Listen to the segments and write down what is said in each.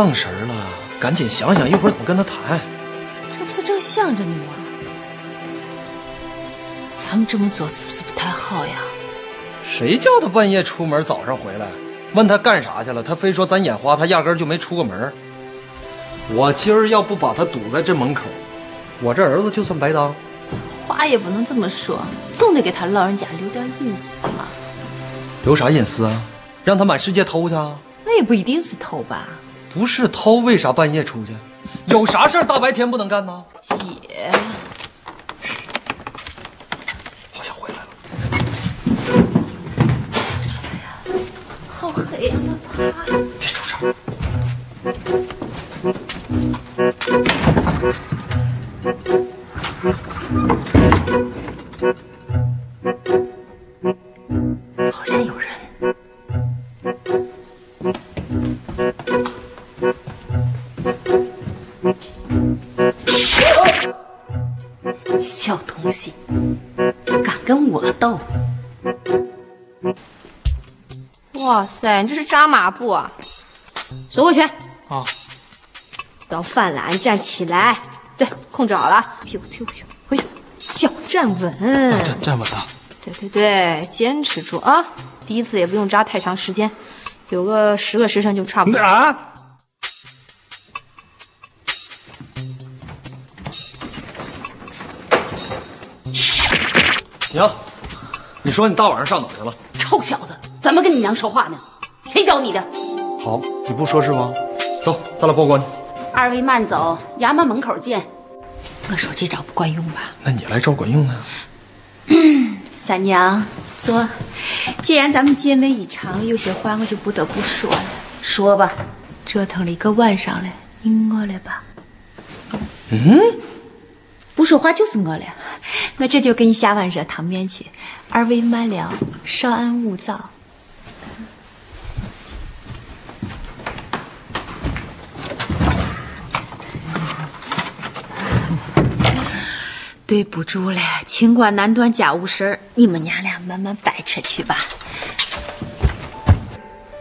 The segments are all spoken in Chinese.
愣神了，赶紧想想一会儿怎么跟他谈。这不是正想着你吗？咱们这么做是不是不太好呀？谁叫他半夜出门，早上回来？问他干啥去了，他非说咱眼花，他压根就没出过门。我今儿要不把他堵在这门口，我这儿子就算白当。话也不能这么说，总得给他老人家留点隐私嘛。留啥隐私啊？让他满世界偷去？那也不一定是偷吧？不是偷，为啥半夜出去？有啥事儿大白天不能干呢？姐，好像回来了。哎呀好黑呀、啊，别出声。好小东西，敢跟我斗？哇塞，你这是扎马步啊！收回拳。啊。到饭了，站起来。对，控制好了，屁股推回去，回去，脚站稳。站站稳了。对对对，坚持住啊！第一次也不用扎太长时间，有个十个时辰就差不多。啊！娘，你说你大晚上上哪去了？臭小子，怎么跟你娘说话呢？谁教你的？好，你不说是吗？走，咱俩报官去。二位慢走，衙门门口见。我说这招不管用吧？那你来招管用呢？三娘，坐。既然咱们结盟一场，有些话我就不得不说了。说吧。折腾了一个晚上了，你饿了吧？嗯，不说话就是我了。我这就给你下碗热汤面去。二位慢聊，稍安勿躁。对不住了，清官难断家务事儿，你们娘俩慢慢掰扯去吧。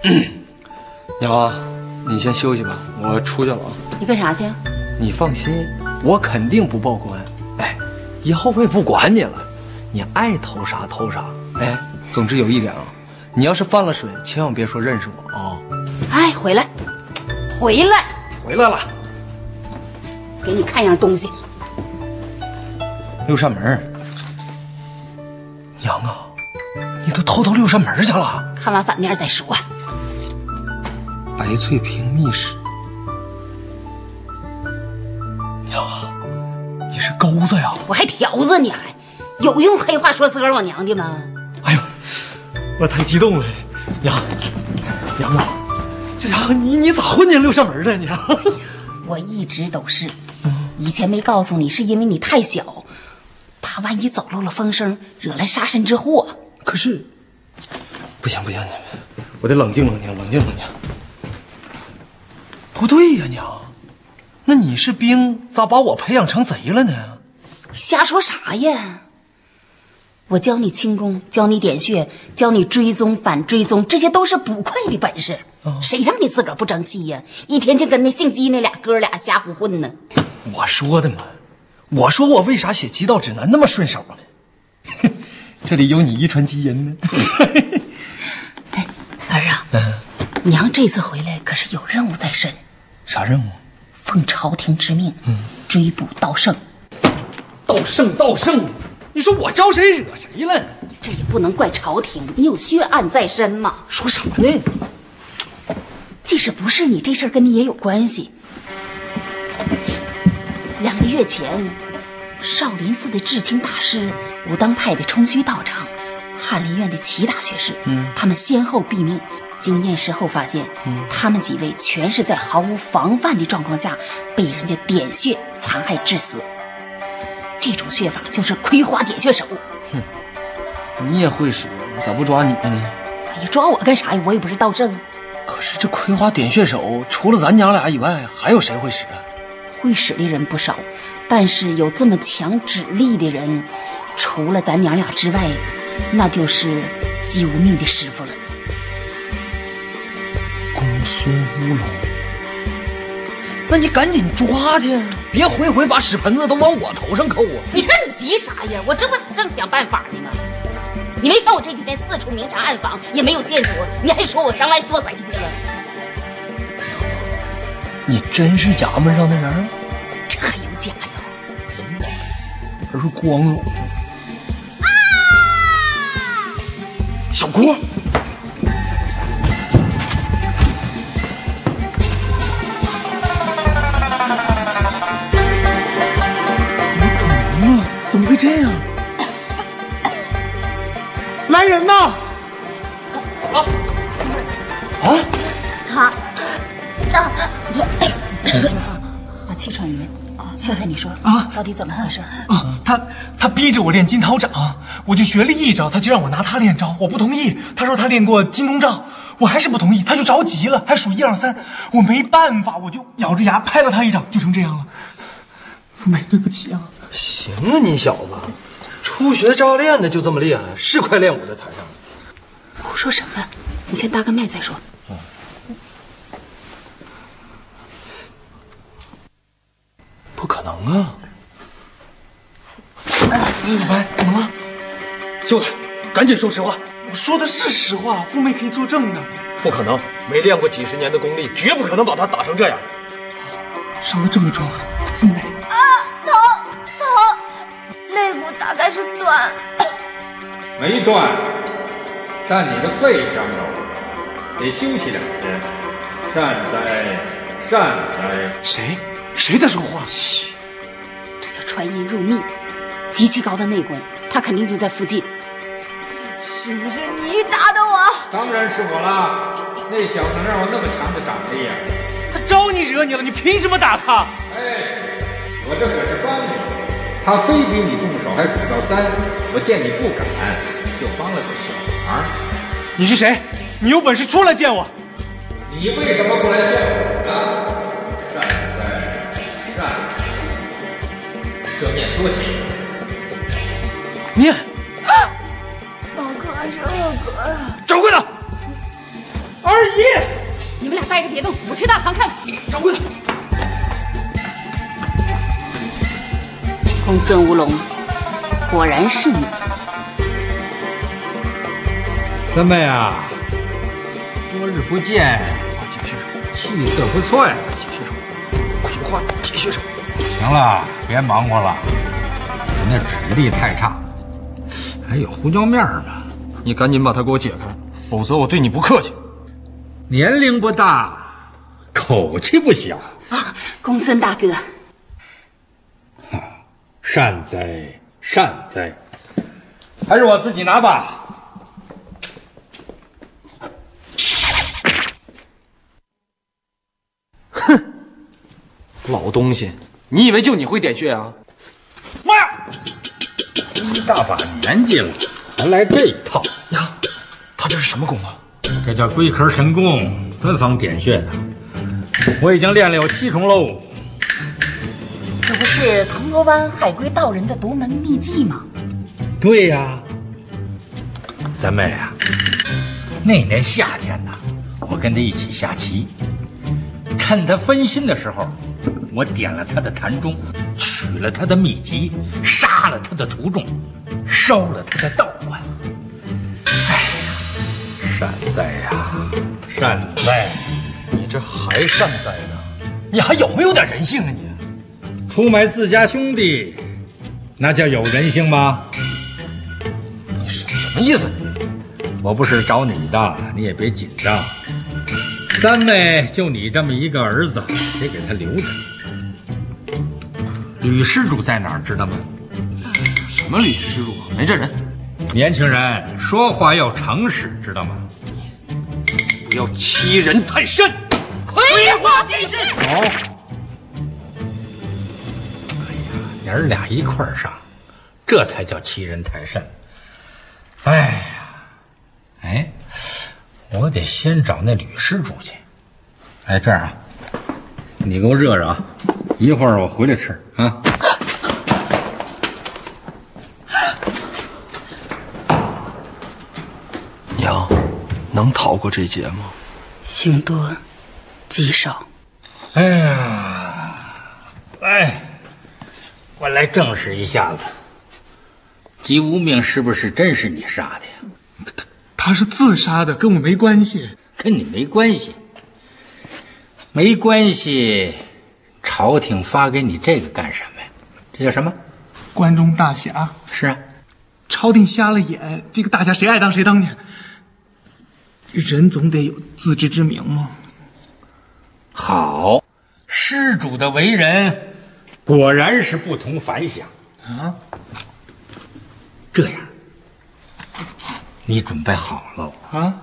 娘，你先休息吧，我出去了啊。你干啥去？你放心，我肯定不报官。哎，以后我也不管你了，你爱偷啥偷啥。哎，总之有一点啊，你要是犯了水，千万别说认识我啊。哎，回来，回来，回来了。给你看样东西。六扇门，娘啊，你都偷到六扇门去了？看完反面再说。白翠屏秘史，你是钩子呀？我还条子你还有用黑话说自个儿老娘的吗？哎呦，我太激动了，娘，娘啊，这家伙你你咋混进六扇门的你？我一直都是，以前没告诉你是因为你太小。怕万一走漏了风声，惹来杀身之祸。可是，不行不行，我得冷静冷静，冷静冷静。不对呀，娘，那你是兵，咋把我培养成贼了呢？瞎说啥呀！我教你轻功，教你点穴，教你追踪反追踪，这些都是捕快的本事。哦、谁让你自个儿不争气呀？一天就跟那姓姬那俩哥俩瞎胡混呢。我说的嘛。我说我为啥写极道指南那么顺手呢？这里有你遗传基因呢。哎，儿啊，嗯、娘这次回来可是有任务在身。啥任务？奉朝廷之命，嗯，追捕盗圣。道圣，道圣，你说我招谁惹谁了？这也不能怪朝廷，你有血案在身嘛。说什么呢？即使不是你，这事儿跟你也有关系。两个月前，少林寺的智清大师、武当派的冲虚道长、翰林院的齐大学士，嗯，他们先后毙命。经验尸后发现，嗯，他们几位全是在毫无防范的状况下被人家点穴残害致死。这种穴法就是葵花点穴手。哼，你也会使，咋不抓你呢？哎呀，抓我干啥呀？我也不是道圣。可是这葵花点穴手，除了咱娘俩以外，还有谁会使？会使的人不少，但是有这么强指力的人，除了咱娘俩之外，那就是姬无命的师傅了。公孙乌龙，那你赶紧抓去，别回回把屎盆子都往我头上扣啊！你看你急啥呀？我这不正想办法呢吗？你没看我这几天四处明察暗访，也没有线索，你还说我上来做贼去了？你真是衙门上的人，这还有假呀？而光荣。啊小郭，这样？来人呐！啊啊！他他啊，气喘匀。秀才，你说啊到底怎么回事？啊，他他逼着我练金涛掌，我就学了一招，他就让我拿他练招，我不同意。他说他练过金钟罩，我还是不同意，他就着急了，还数一二三，我没办法，我就咬着牙拍了他一掌，就成这样了。父美，对不起啊。行啊，你小子，初学扎练的就这么厉害，是快练武的材料。胡说什么？你先搭个脉再说。不可能啊！老白，怎么了？秀才，赶紧说实话。我说的是实话，父妹可以作证的。不可能，没练过几十年的功力，绝不可能把他打成这样。伤得这么重，父妹。肋骨大概是断。没断，但你的肺伤着了，得休息两天。善哉，善哉。谁？谁在说话？嘘，这叫穿音入密，极其高的内功，他肯定就在附近。是不是你打的我？当然是我啦！那小子让我那么强的掌力呀？他招你惹你了，你凭什么打他？哎，我这可是帮你，他非逼你动手，还数到三，我见你不敢，就帮了个小忙。你是谁？你有本事出来见我！你为什么不来见我呢？善哉，善哉。这面多近。你啊，老哥还是恶哥呀？掌柜的，二姨，你们俩待着别动，我去大堂看看。掌柜的，公孙无龙，果然是你。三妹啊，多日不见，继续说，气色不错呀。继续说，葵花继续说。行了，别忙活了，你那指力太差，还有胡椒面儿呢。你赶紧把它给我解开，否则我对你不客气。年龄不大，口气不小，啊，公孙大哥，善哉善哉。还是我自己拿吧。哼老东西，你以为就你会点穴啊？妈呀！一大把年纪了，还来这一套，呀，他这是什么功啊？这叫龟壳神功，专防点穴的。我已经练了有七重喽。这不是铜锣湾海龟道人的独门秘技吗？对呀，三妹啊，那年夏天呢，我跟他一起下棋，趁他分心的时候，我点了他的坛中，取了他的秘籍，杀了他的徒众，烧了他的道观。哎呀，善哉呀，善哉！你这还善哉呢？你还有没有点人性啊你？出卖自家兄弟，那叫有人性吗？你什什么意思？我不是找你的，你也别紧张。三妹就你这么一个儿子，得给他留着。吕施主在哪儿，知道吗？什么吕施主？没这人，年轻人说话要诚实，知道吗？不要欺人太甚。葵花点穴。走。娘儿俩一块儿上，这才叫欺人太甚。哎呀，哎，我得先找那吕施主去。哎，这样啊，你给我热热啊，一会儿我回来吃啊。娘，能逃过这劫吗？凶多吉少。哎呀，哎，我来证实一下子，姬无命是不是真是你杀的呀？他是自杀的，跟我没关系。跟你没关系，没关系。朝廷发给你这个干什么呀？这叫什么？关中大侠。是啊，朝廷瞎了眼，这个大侠谁爱当谁当去。人总得有自知之明嘛。好，施主的为人果然是不同凡响啊。这样，你准备好了啊？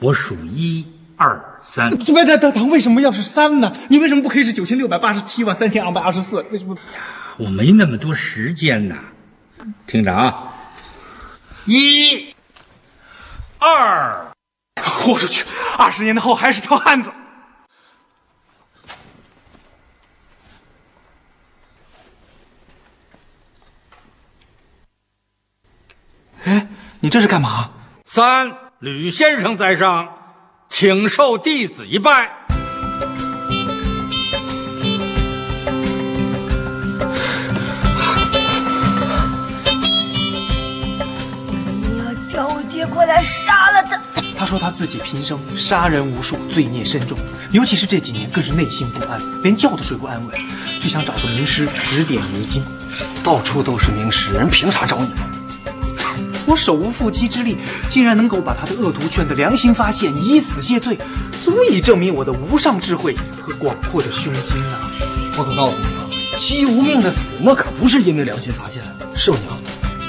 我数一二三。别等等等，为什么要是三呢？你为什么不可以是九千六百八十七万三千二百二十四？为什么？我没那么多时间呐。听着啊，一、二。豁出去！二十年后还是条汉子。哎，你这是干嘛？三，吕先生在上，请受弟子一拜。你要叫我爹过来杀了他。他说他自己平生杀人无数，罪孽深重，尤其是这几年更是内心不安，连觉都睡不安稳，就想找个名师指点迷津。到处都是名师，人凭啥找你？我手无缚鸡之力，竟然能够把他的恶毒劝得良心发现，以死谢罪，足以证明我的无上智慧和广阔的胸襟啊！我可告诉你啊，姬无命的死那可不是因为良心发现，是吧娘？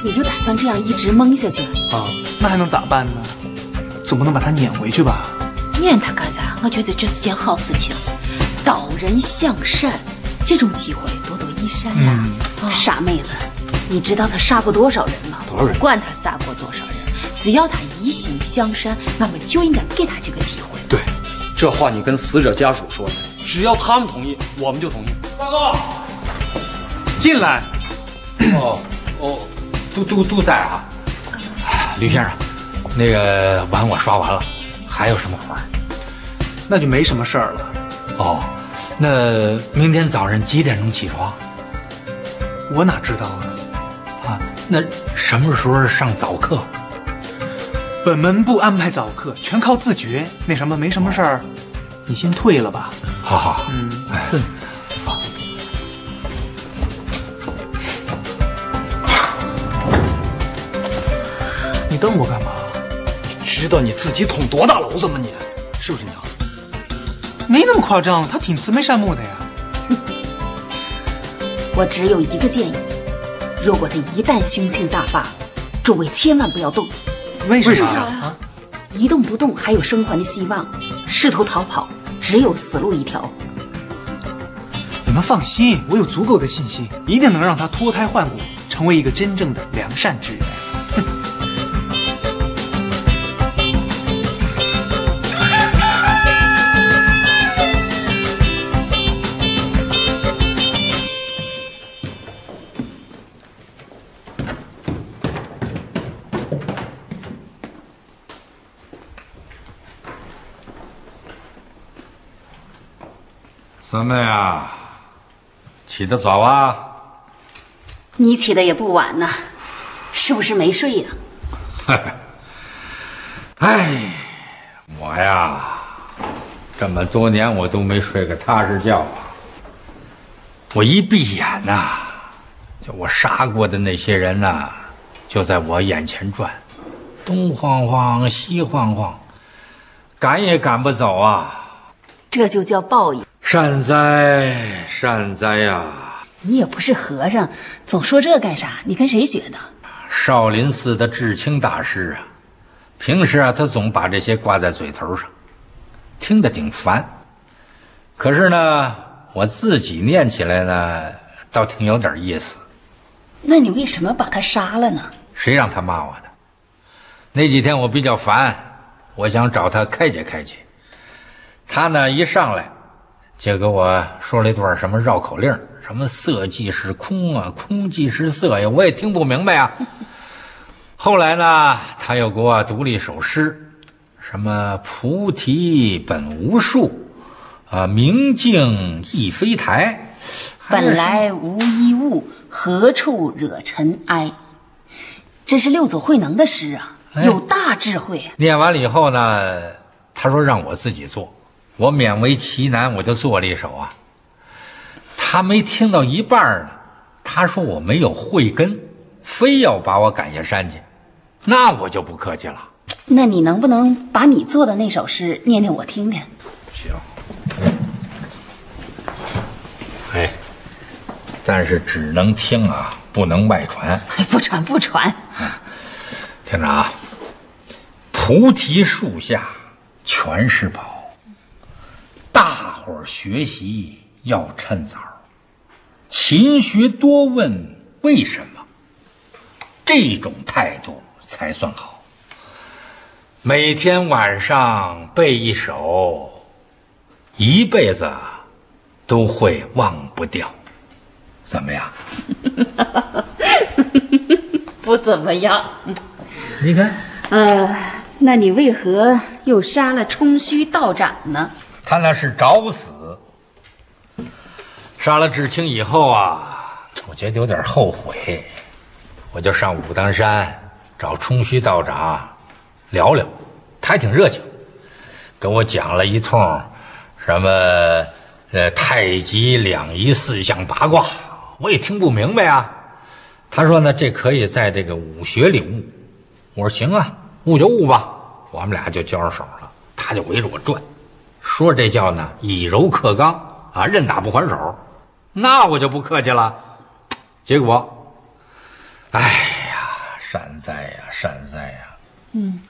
你就打算这样一直蒙下去啊？那还能咋办呢？总不能把他撵回去吧？撵他干啥？我觉得这是件好事情。导人向善，这种机会多多益善呀。傻妹子，你知道他杀过多少人吗？多少人？管他杀过多少人，只要他一心向善，那么就应该给他这个机会。对，这话你跟死者家属说的，只要他们同意，我们就同意。大哥，进来。哦哦，都都都在啊，吕先生。那个碗我刷完了，还有什么活儿？那就没什么事儿了。哦，那明天早上几点钟起床？我哪知道啊？啊，那什么时候上早课？本门不安排早课，全靠自觉。那什么，没什么事儿，你先退了吧。好好，嗯，哎，好。你瞪我干嘛？你知道你自己捅多大娄子吗？你是不是娘？没那么夸张，他挺慈眉善目的呀。我只有一个建议：如果他一旦凶性大发，诸位千万不要动。为什么啊？一动不动还有生还的希望，试图逃跑只有死路一条。你们放心，我有足够的信心，一定能让他脱胎换骨，成为一个真正的良善之人。三妹啊，起得早啊！你起的也不晚呐，是不是没睡呀？哎，我呀，这么多年我都没睡个踏实觉啊！我一闭眼呐，就我杀过的那些人呐，就在我眼前转，东晃晃西晃晃，赶也赶不走啊！这就叫报应。善哉善哉呀！你也不是和尚，总说这干啥？你跟谁学的？少林寺的智清大师啊，平时啊他总把这些挂在嘴头上，听着挺烦。可是呢，我自己念起来呢，倒挺有点意思。那你为什么把他杀了呢？谁让他骂我的？那几天我比较烦，我想找他开解开解。他呢一上来。就给我说了一段什么绕口令，什么色即是空啊，空即是色呀，我也听不明白啊。后来呢，他又给我读了一首诗，什么菩提本无树，啊，明镜亦非台。本来无一物，何处惹尘埃？这是六祖慧能的诗啊，有大智慧。念完了以后呢，他说让我自己做，我勉为其难，我就做了一首啊。他没听到一半呢，他说我没有慧根，非要把我赶下山去，那我就不客气了。那你能不能把你做的那首诗念念我听听？行。哎，但是只能听啊，不能外传。不传不传。听着啊，菩提树下全是宝，大伙儿学习要趁早，勤学多问为什么，这种态度才算好。每天晚上背一首，一辈子都会忘不掉，怎么样？不怎么样。你看，呃，那你为何又杀了冲虚道长呢？他那是找死。杀了志清以后啊，我觉得有点后悔，我就上武当山找冲虚道长。聊聊，他还挺热情，跟我讲了一通什么呃太极两仪四象八卦，我也听不明白啊。他说呢，这可以在这个武学里悟。我说行啊，悟就悟吧。我们俩就交上手了，他就围着我转，说这叫呢以柔克刚啊，任打不还手。那我就不客气了。结果，哎呀，善哉呀，善哉呀。嗯。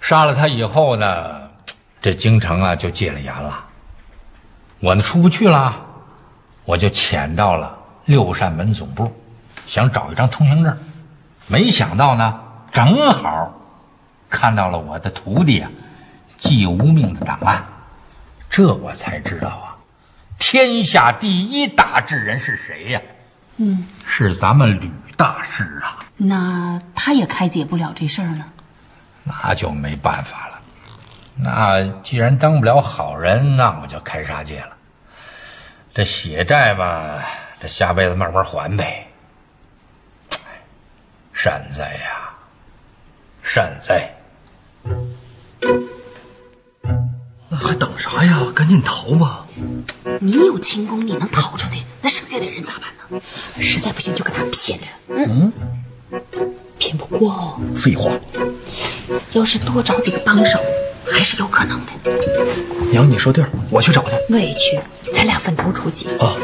杀了他以后呢，这京城啊就戒了严了。我呢出不去了，我就潜到了六扇门总部，想找一张通行证。没想到呢，正好看到了我的徒弟啊季无命的档案，这我才知道啊，天下第一大智人是谁呀？嗯，是咱们吕大师啊。那他也开解不了这事儿呢。那就没办法了。那既然当不了好人，那我就开杀戒了。这血债嘛，这下辈子慢慢还呗。善哉呀，善哉！那还等啥呀？赶紧逃吧！你有轻功，你能逃出去，那剩下的人咋办呢？实在不行就跟他拼了。嗯。拼不过哦。废话。要是多找几个帮手，还是有可能的。娘，你说地儿，我去找去。我也去，咱俩分头出击。啊，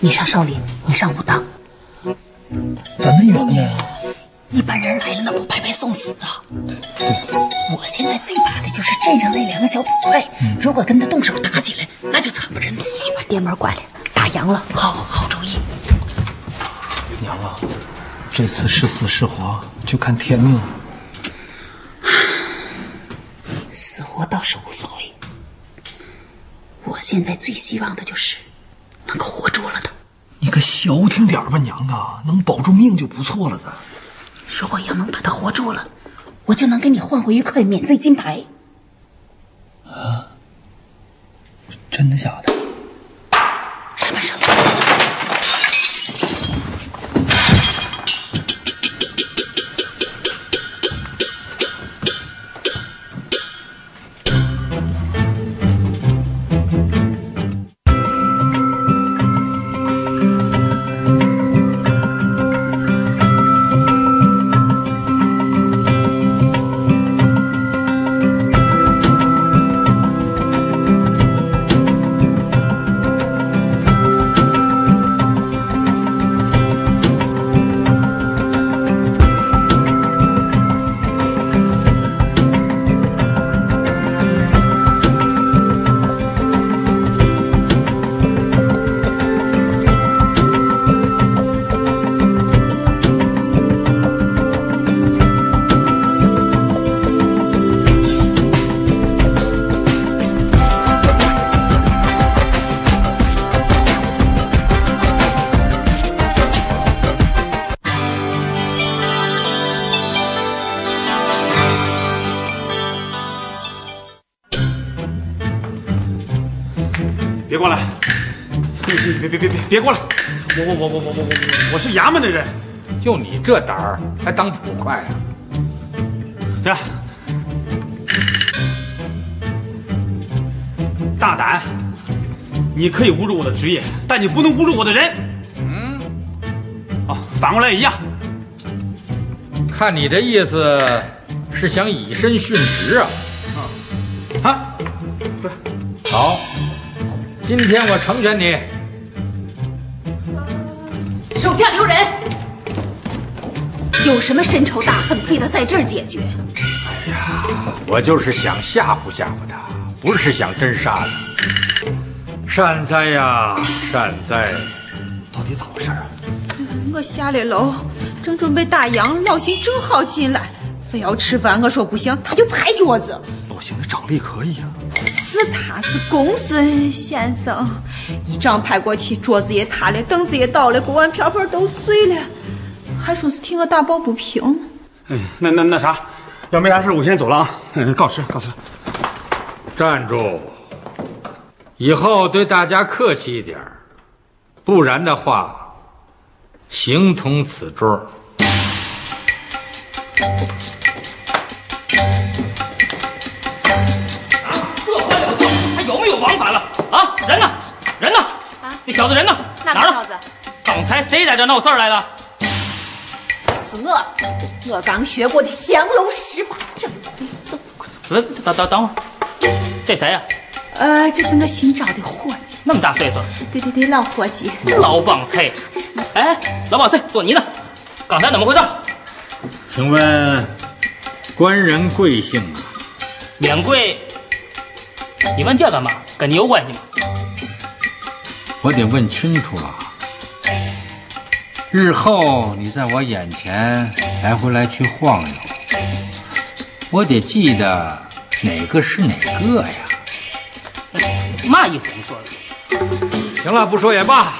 你上少林，你上武当。咱那远呢？一般人来了，那不白白送死啊！我现在最怕的就是镇上那两个小捕快，如果跟他动手打起来，那就惨不忍睹。去把店门关了，打烊了。好好主意。娘啊，这次是死是活，就看天命了。死活倒是无所谓，我现在最希望的就是能够活捉了他。你可消停点吧，娘啊，能保住命就不错了。咱如果要能把他活住了，我就能给你换回一块免罪金牌。啊？真的假的？别过来！我我我我我我我我是衙门的人。就你这胆儿，还当捕快啊？呀，大胆！你可以侮辱我的职业，但你不能侮辱我的人。嗯。哦，反过来也一样。看你这意思，是想以身殉职啊？啊，对。好，今天我成全你。有什么深仇大恨，非得在这儿解决？哎呀，我就是想吓唬吓唬他，不是想真杀他。善哉呀，善哉！到底咋回事啊？我下了楼，正准备打烊，老邢正好进来，非要吃饭。我说不行，他就拍桌子。老邢的掌力可以啊。是他是公孙先生，一掌拍过去，桌子也塌了，凳子也倒了，锅碗瓢盆都碎了。还说是替我打抱不平。哎，那那那啥，要没啥事，我先走了啊。告辞，告辞。站住！以后对大家客气一点，不然的话，形同此桌。啊，这还了得？还有没有王法了？啊，人呢？人呢？啊，那小子人呢？哪个小子？刚才谁在这闹事儿来了？是我，我刚学过的降龙十八掌。走，等等等等会儿，这谁呀？呃，这是我新招的伙计。那么大岁数？对对对，老伙计。老帮菜。哎，老帮菜，做你呢？刚才怎么回事？请问官人贵姓啊？免贵。你问这干嘛？跟你有关系吗？我得问清楚了。日后你在我眼前来回来去晃悠，我得记得哪个是哪个呀？嘛意思？你说的？行了，不说也罢，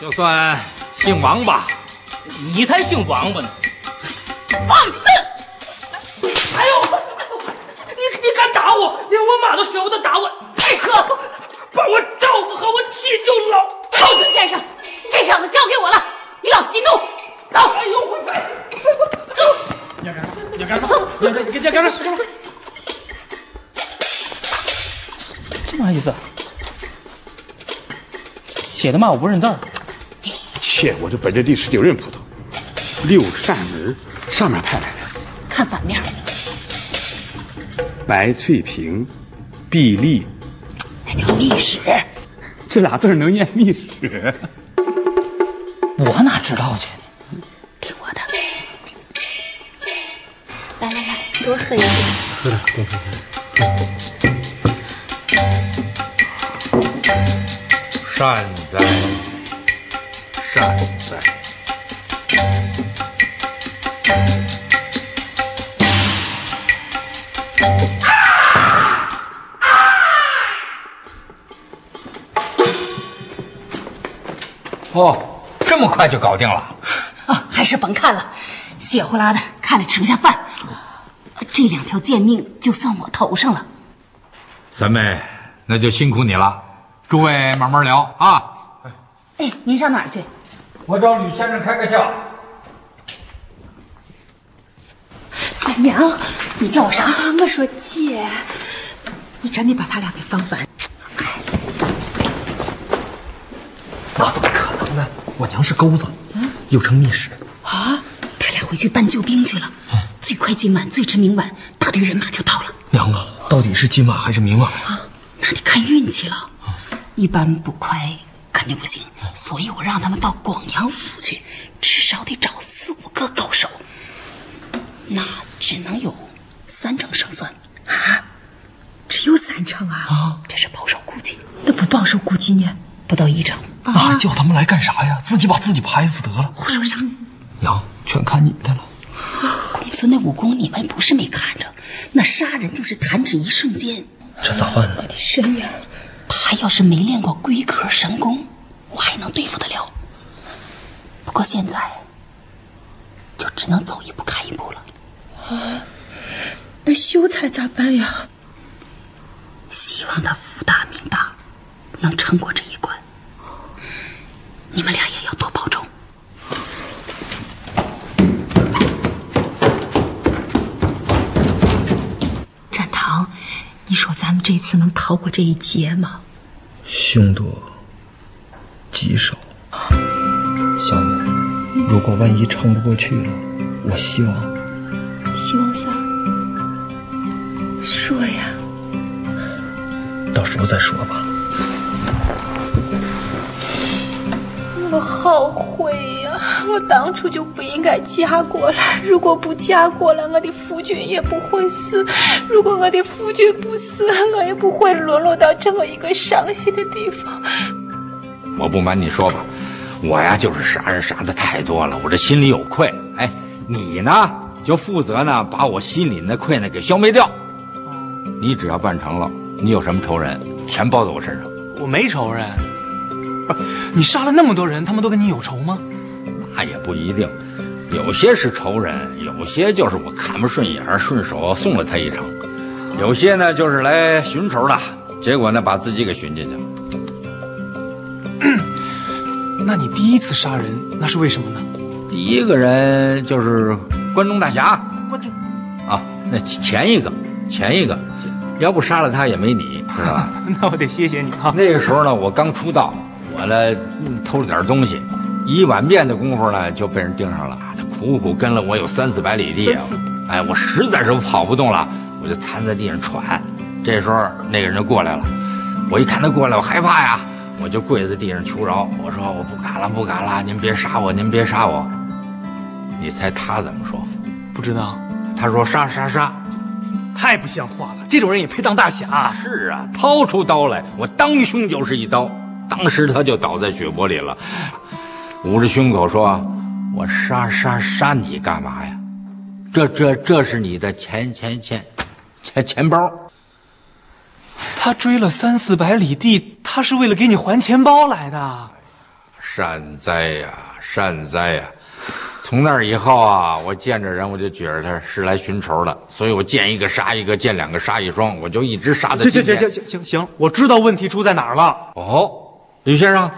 就算姓王吧。你才姓王八呢！放肆！哎呦，你你敢打我？连我妈都舍不得打我！太扯！把我照顾好，我气就老。公孙先生，这小子交给我了。你老息怒，走！哎呦，我走！你要干啥？你干啥？走！你你你干啥？这嘛意思？写的嘛我不认字儿。切，我这本着第十九任捕头六扇门上面派来的。看反面。白翠萍，毕丽。那叫密史。这俩字能念密史？我哪知道去？听我的，来来来，多喝一点。喝点，多喝善哉，善哉。哦。这么快就搞定了，啊，还是甭看了，血呼啦的，看了吃不下饭。这两条贱命就算我头上了。三妹，那就辛苦你了，诸位慢慢聊啊。哎，您上哪儿去？我找吕先生开个窍。三娘，你叫我啥？我说姐，你真的把他俩给放反？那怎么可？我娘是钩子，又称密使啊！他俩回去搬救兵去了，最快今晚，最迟明晚，大队人马就到了。娘啊，到底是今晚还是明晚啊？那得看运气了，一般不快肯定不行，所以我让他们到广阳府去，至少得找四五个高手，那只能有三成胜算啊！只有三成啊！啊，这是保守估计，那不保守估计呢？不到一成。那还叫他们来干啥呀？自己把自己拍死得了。胡说啥？娘，全看你的了。公孙那武功你们不是没看着，那杀人就是弹指一瞬间。这咋办呢？我的神呀！他要是没练过龟壳神功，我还能对付得了。不过现在就只能走一步看一步了。啊，那秀才咋办呀？希望他福大命大，能撑过这一关。你们俩也要多保重展堂你说咱们这次能逃过这一劫吗？凶多吉少。小女如果万一撑不过去了我希望。希望下说呀到时候再说吧。我好悔呀！我当初就不应该嫁过来。如果不嫁过来，我的夫君也不会死；如果我的夫君不死，我也不会沦落到这么一个伤心的地方。我不瞒你说吧，我呀就是杀人杀的太多了，我这心里有愧。哎，你呢就负责呢把我心里那愧呢给消灭掉。你只要办成了，你有什么仇人，全包在我身上。我没仇人。不是，你杀了那么多人，他们都跟你有仇吗？那也不一定，有些是仇人，有些就是我看不顺眼，顺手送了他一程；有些呢就是来寻仇的，结果呢把自己给寻进去了。那你第一次杀人，那是为什么呢？第一个人就是关中大侠，关中啊，那前一个，前一个，要不杀了他也没你，知道吧？那我得谢谢你哈。那个时候呢，我刚出道。我呢偷了点东西，一碗面的功夫呢就被人盯上了。他苦苦跟了我有三四百里地啊，哎，我实在是跑不动了，我就瘫在地上喘。这时候那个人就过来了，我一看他过来，我害怕呀，我就跪在地上求饶，我说我不敢了，不敢了，您别杀我，您别杀我。你猜他怎么说？不知道。他说杀杀杀，太不像话了，这种人也配当大侠？是啊，掏出刀来，我当胸就是一刀。当时他就倒在血泊里了，捂着胸口说：“我杀杀杀你干嘛呀？这这这是你的钱钱钱钱钱包。”他追了三四百里地，他是为了给你还钱包来的。善哉呀，善哉呀！从那以后啊，我见着人我就觉着他是来寻仇的，所以我见一个杀一个，见两个杀一双，我就一直杀的。行行行行行行，我知道问题出在哪儿了。哦。吕先生，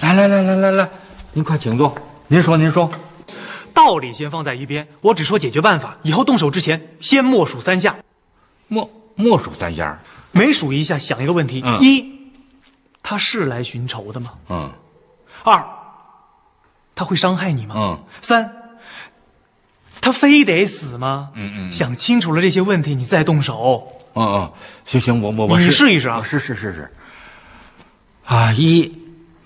来来来来来来，您快请坐。您说您说，道理先放在一边，我只说解决办法。以后动手之前，先默数三下。默默数三下，每数一下想一个问题：一，他是来寻仇的吗？嗯。二，他会伤害你吗？嗯。三，他非得死吗？嗯嗯。想清楚了这些问题，你再动手。嗯嗯，行行，我我我你试一试啊！试试试试。啊，一，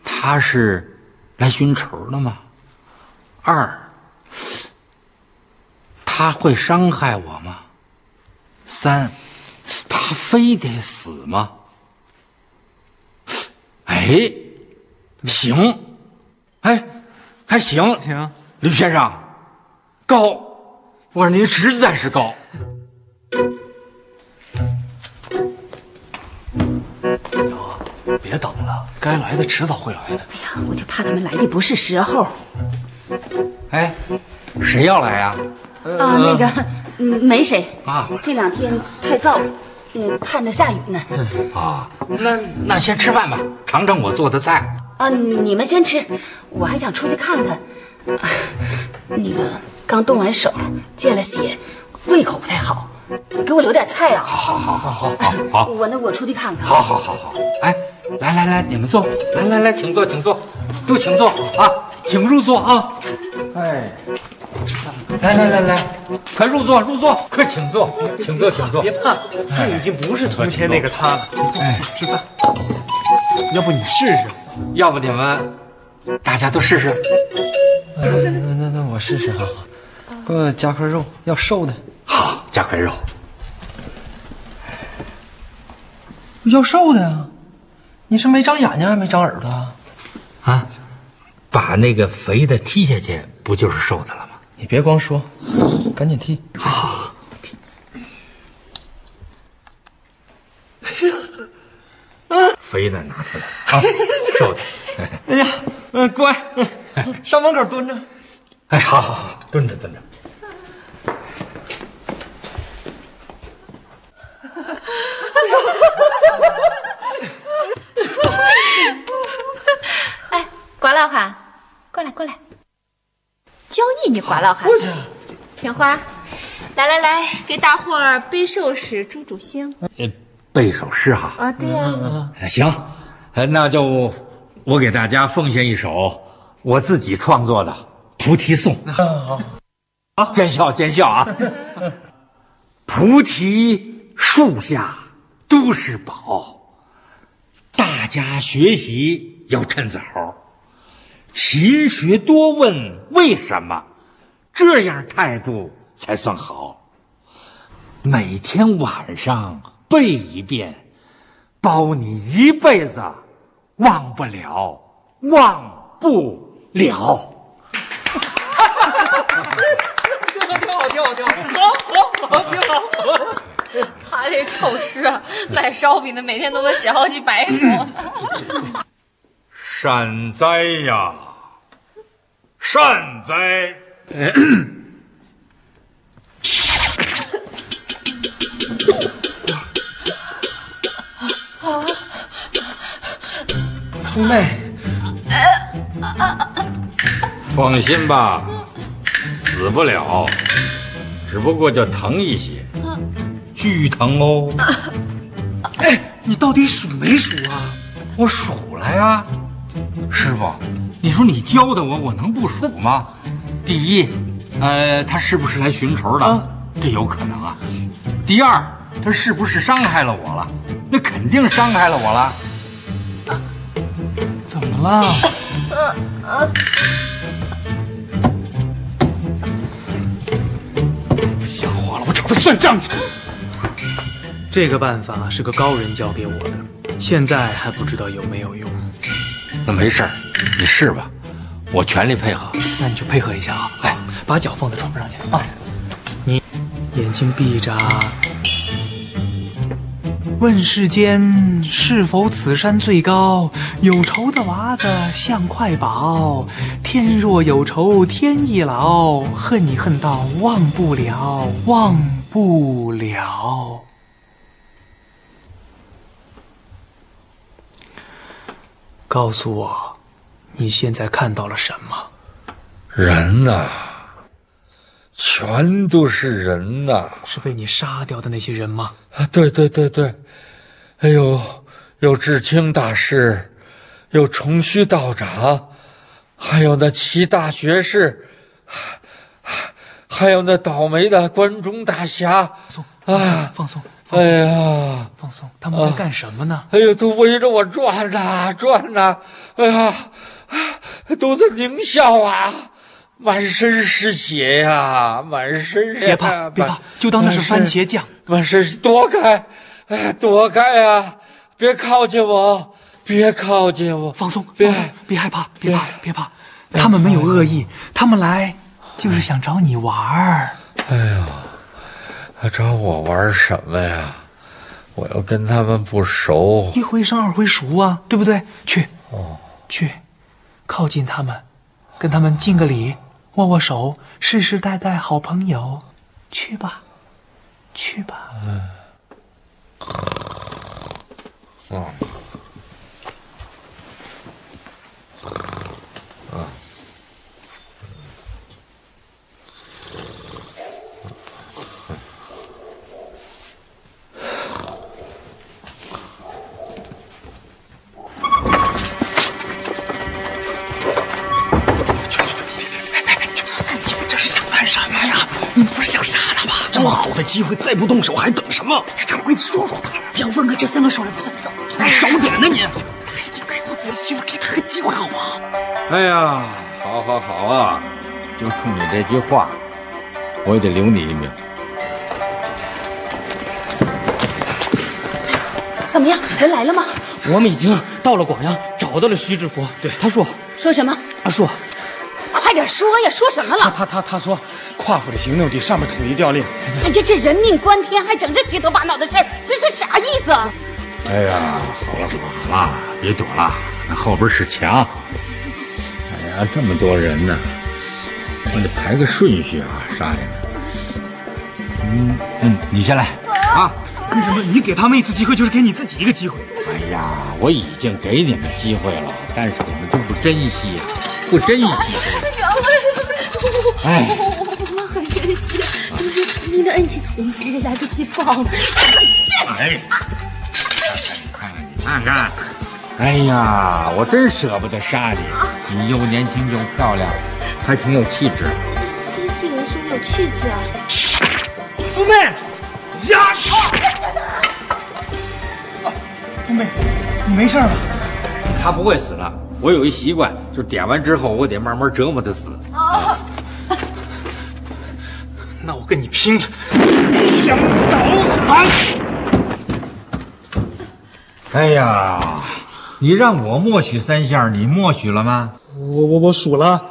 他是来寻仇的吗？二，他会伤害我吗？三，他非得死吗？哎，行，哎，还行，行，吕先生，高，我说您实在是高。别等了，该来的迟早会来的。哎呀，我就怕他们来的不是时候。哎，谁要来呀？啊，那个，嗯，没谁啊。这两天太燥，嗯，盼着下雨呢。啊，那那先吃饭吧，尝尝我做的菜。啊，你们先吃，我还想出去看看。那个刚动完手，见了血，胃口不太好，给我留点菜啊。好好好好好好。我那我出去看看。好好好好。哎。来来来，你们坐，来来来，请坐，请坐，都请坐啊，请入座啊！哎，来来来来，快入座，入座，快请坐，请坐，请坐。别怕，这已经不是从前那个他了。坐坐吃饭。要不你试试？要不你们大家都试试？那那那我试试哈，给我加块肉，要瘦的。好，加块肉。要瘦的呀。你是没长眼睛还没长耳朵啊？啊，把那个肥的踢下去，不就是瘦的了吗？你别光说，赶紧踢。好好好，踢哎 呀。肥的拿出来啊，瘦的。哎呀，嗯，乖，上门口蹲着。哎，好好好，蹲着蹲着。瓜老汉，过来过来，教你你，瓜老汉。过去。天花，来来来，给大伙儿背首诗助助兴。呃背首诗哈。啊，对呀、哎行，呃那就我给大家奉献一首我自己创作的《菩提颂》。好，见笑见笑啊！菩提树下都是宝，大家学习要趁早，勤学多问为什么，这样态度才算好。每天晚上背一遍，包你一辈子忘不了，忘不了。挺好，挺好，挺好，好，好，好，挺好他这臭诗啊，卖烧饼的每天都能写好几百首呢。善哉呀，善哉！苏妹，放心吧，死不了，只不过就疼一些，巨疼哦。哎，你到底数没数啊？我数了呀，师傅，你说你教的我，我能不数吗？第一，呃，他是不是来寻仇的？这有可能啊。第二，他是不是伤害了我了？那肯定伤害了我了。怎么了？瞎话了，我找他算账去。这个办法是个高人教给我的，现在还不知道有没有用。那没事儿，你试吧，我全力配合。那你就配合一下啊！来，把脚放在床上去啊！你眼睛闭着。问世间是否此山最高？有仇的娃子像块宝。天若有仇天亦老，恨你恨到忘不了，忘不了。告诉我，你现在看到了什么？人呐、全都是人呐、是被你杀掉的那些人吗？啊，对对对对，哎呦，有智清大师，有重虚道长，还有那七大学士，还还有那倒霉的关中大侠。啊，放松，放松，哎呀，放松！他们在干什么呢？哎呀，都围着我转呐、转呐、哎呀，都在狞笑啊，满身是血呀、满身是。别怕，别怕，就当那是番茄酱。满身是躲开，哎呀，躲开啊！别靠近我，别靠近我，放松，别别害怕，别怕，别怕。他们没有恶意，他们来就是想找你玩儿。哎呀，还找我玩什么呀？我又跟他们不熟。一回生二回熟啊，对不对？去，哦，去，靠近他们，跟他们敬个礼，握握手，世世代代好朋友。去吧，去吧。你你不是想杀他吧？这么好的机会，再不动手还等什么？掌柜的说说他，不要问个这三个说了不算，走。找点呢你！他已经给我仔细了，给他个机会好不好？哎呀，好好好啊！就冲你这句话，我也得留你一命。怎么样？人来了吗？我们已经到了广阳，找到了徐志福。对，他说，说什么？他说，快点说呀！说什么了？他他他说，跨府的行动得上面统一调令。哎呀，这人命关天，还整这虚头巴脑的事儿，这是啥意思啊？哎呀，好了好了好了，别躲了，那后边是墙。哎呀，这么多人呢，我得排个顺序啊，杀你们。嗯嗯，你先来啊！为什么你给他们一次机会，就是给你自己一个机会？哎呀，我已经给你们机会了，但是你们都不珍惜呀、不珍惜这个。哎，我们很珍惜，就是您的恩情，我们还得来得及报。哎，看看你看看。哎呀，我真舍不得杀你，你又年轻又漂亮，还挺有气质。第一次人说我有气质啊！苏妹，呀！福妹，你没事吧？他不会死了。我有一习惯，就点完之后，我得慢慢折磨他死。拼想倒啊！哎呀，你让我默许三下，你默许了吗？我我我数了，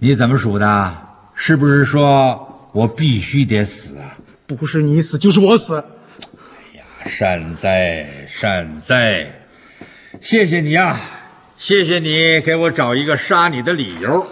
你怎么数的？是不是说我必须得死啊？不是你死就是我死。哎呀善哉善哉，谢谢你啊，谢谢你给我找一个杀你的理由。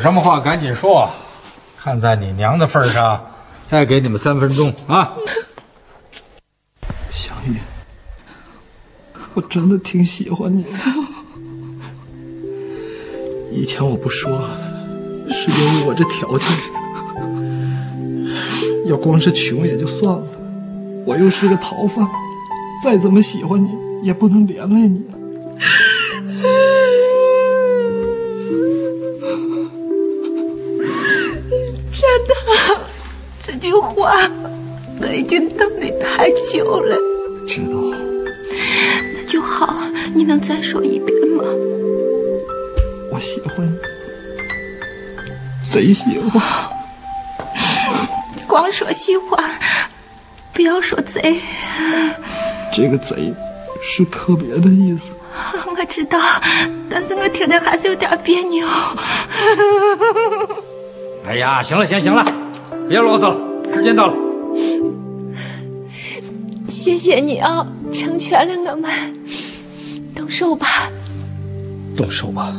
有什么话赶紧说，看在你娘的份上，再给你们三分钟啊！小玉，我真的挺喜欢你的。以前我不说，是因为我这条件，要光是穷也就算了，我又是个逃犯，再怎么喜欢你，也不能连累你。太久了。知道，那就好，你能再说一遍吗？我喜欢你，贼喜欢。光说喜欢，不要说贼。这个贼是特别的意思。我知道，但是我听着还是有点别扭。哎呀，行了，行行了，别啰嗦了，时间到了。谢谢你啊，成全了我们。动手吧，动手吧。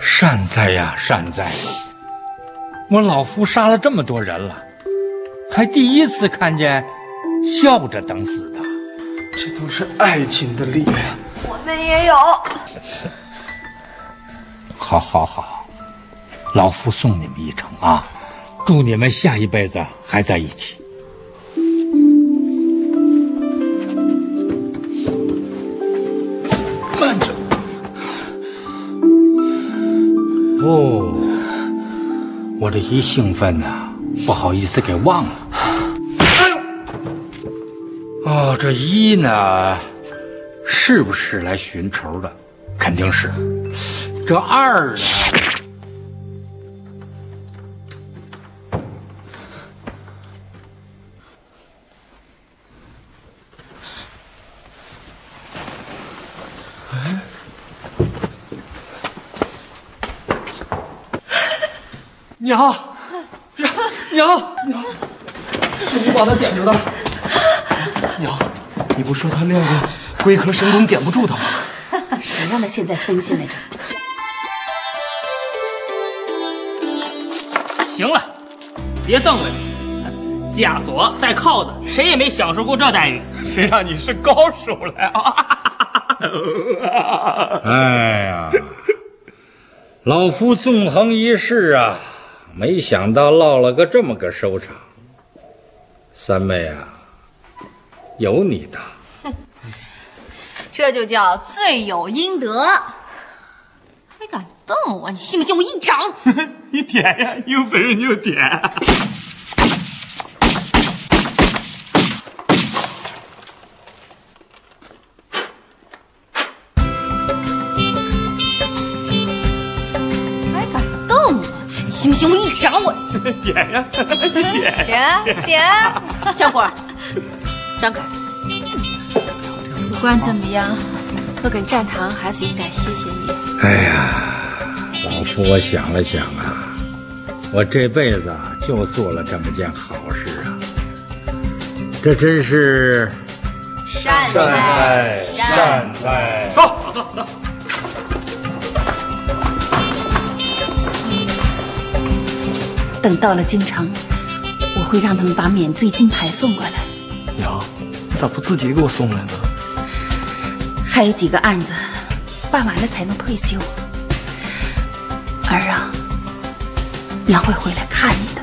善哉呀，善哉！我老夫杀了这么多人了，还第一次看见笑着等死的。这都是爱情的力量。我们也有。好，好，好，老夫送你们一程啊！祝你们下一辈子还在一起。哦，我这一兴奋呢、不好意思给忘了。哎呦哦，这一呢，是不是来寻仇的？肯定是。这二呢？龟壳神功点不住他吗？谁让他现在分心来着？行了，别赠了，枷锁带铐子，谁也没享受过这待遇。谁让你是高手了啊？哎呀，老夫纵横一世啊，没想到落了个这么个收场。三妹啊，有你的。这就叫罪有应得。还敢瞪我，你信不信我一掌？你点呀，你有本事你就点。还敢动我，你信不信我一掌我？点呀，点。点点，小伙儿，让开。不管怎么样，我跟展堂还是应该谢谢你。哎呀，老夫我想了想啊，我这辈子啊就做了这么件好事啊，这真是善哉善哉。到。走走走。等到了京城，我会让他们把免罪金牌送过来。娘，你咋不自己给我送来呢？还有几个案子办完了才能退休。儿啊，娘会回来看你的。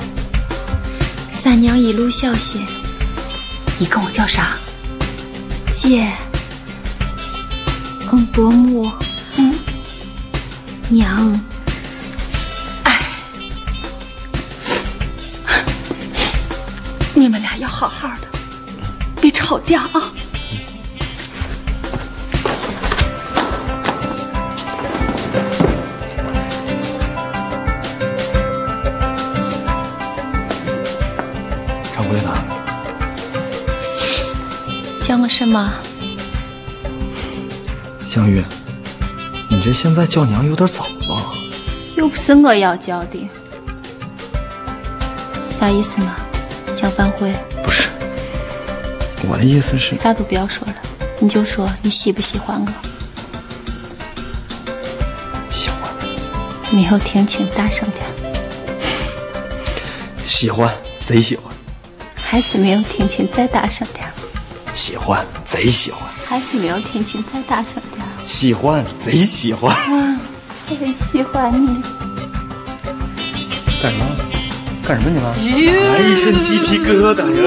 三娘一路小心。你跟我叫啥？姐。嗯，伯母。嗯。娘。哎。你们俩要好好的，别吵架啊。叫我什么？香玉，你这现在叫娘有点早吧？又不是我要叫的，啥意思嘛？想反悔？不是，我的意思是……啥都不要说了，你就说你喜不喜欢我？喜欢。没有听清，大声点。喜欢，贼喜欢。还是没有听清，再大声点。喜欢，贼喜欢。还是没有听清，再大声点。喜欢，贼喜欢。啊，我很喜欢你。干什么？干什么你们？来一身鸡皮疙瘩呀！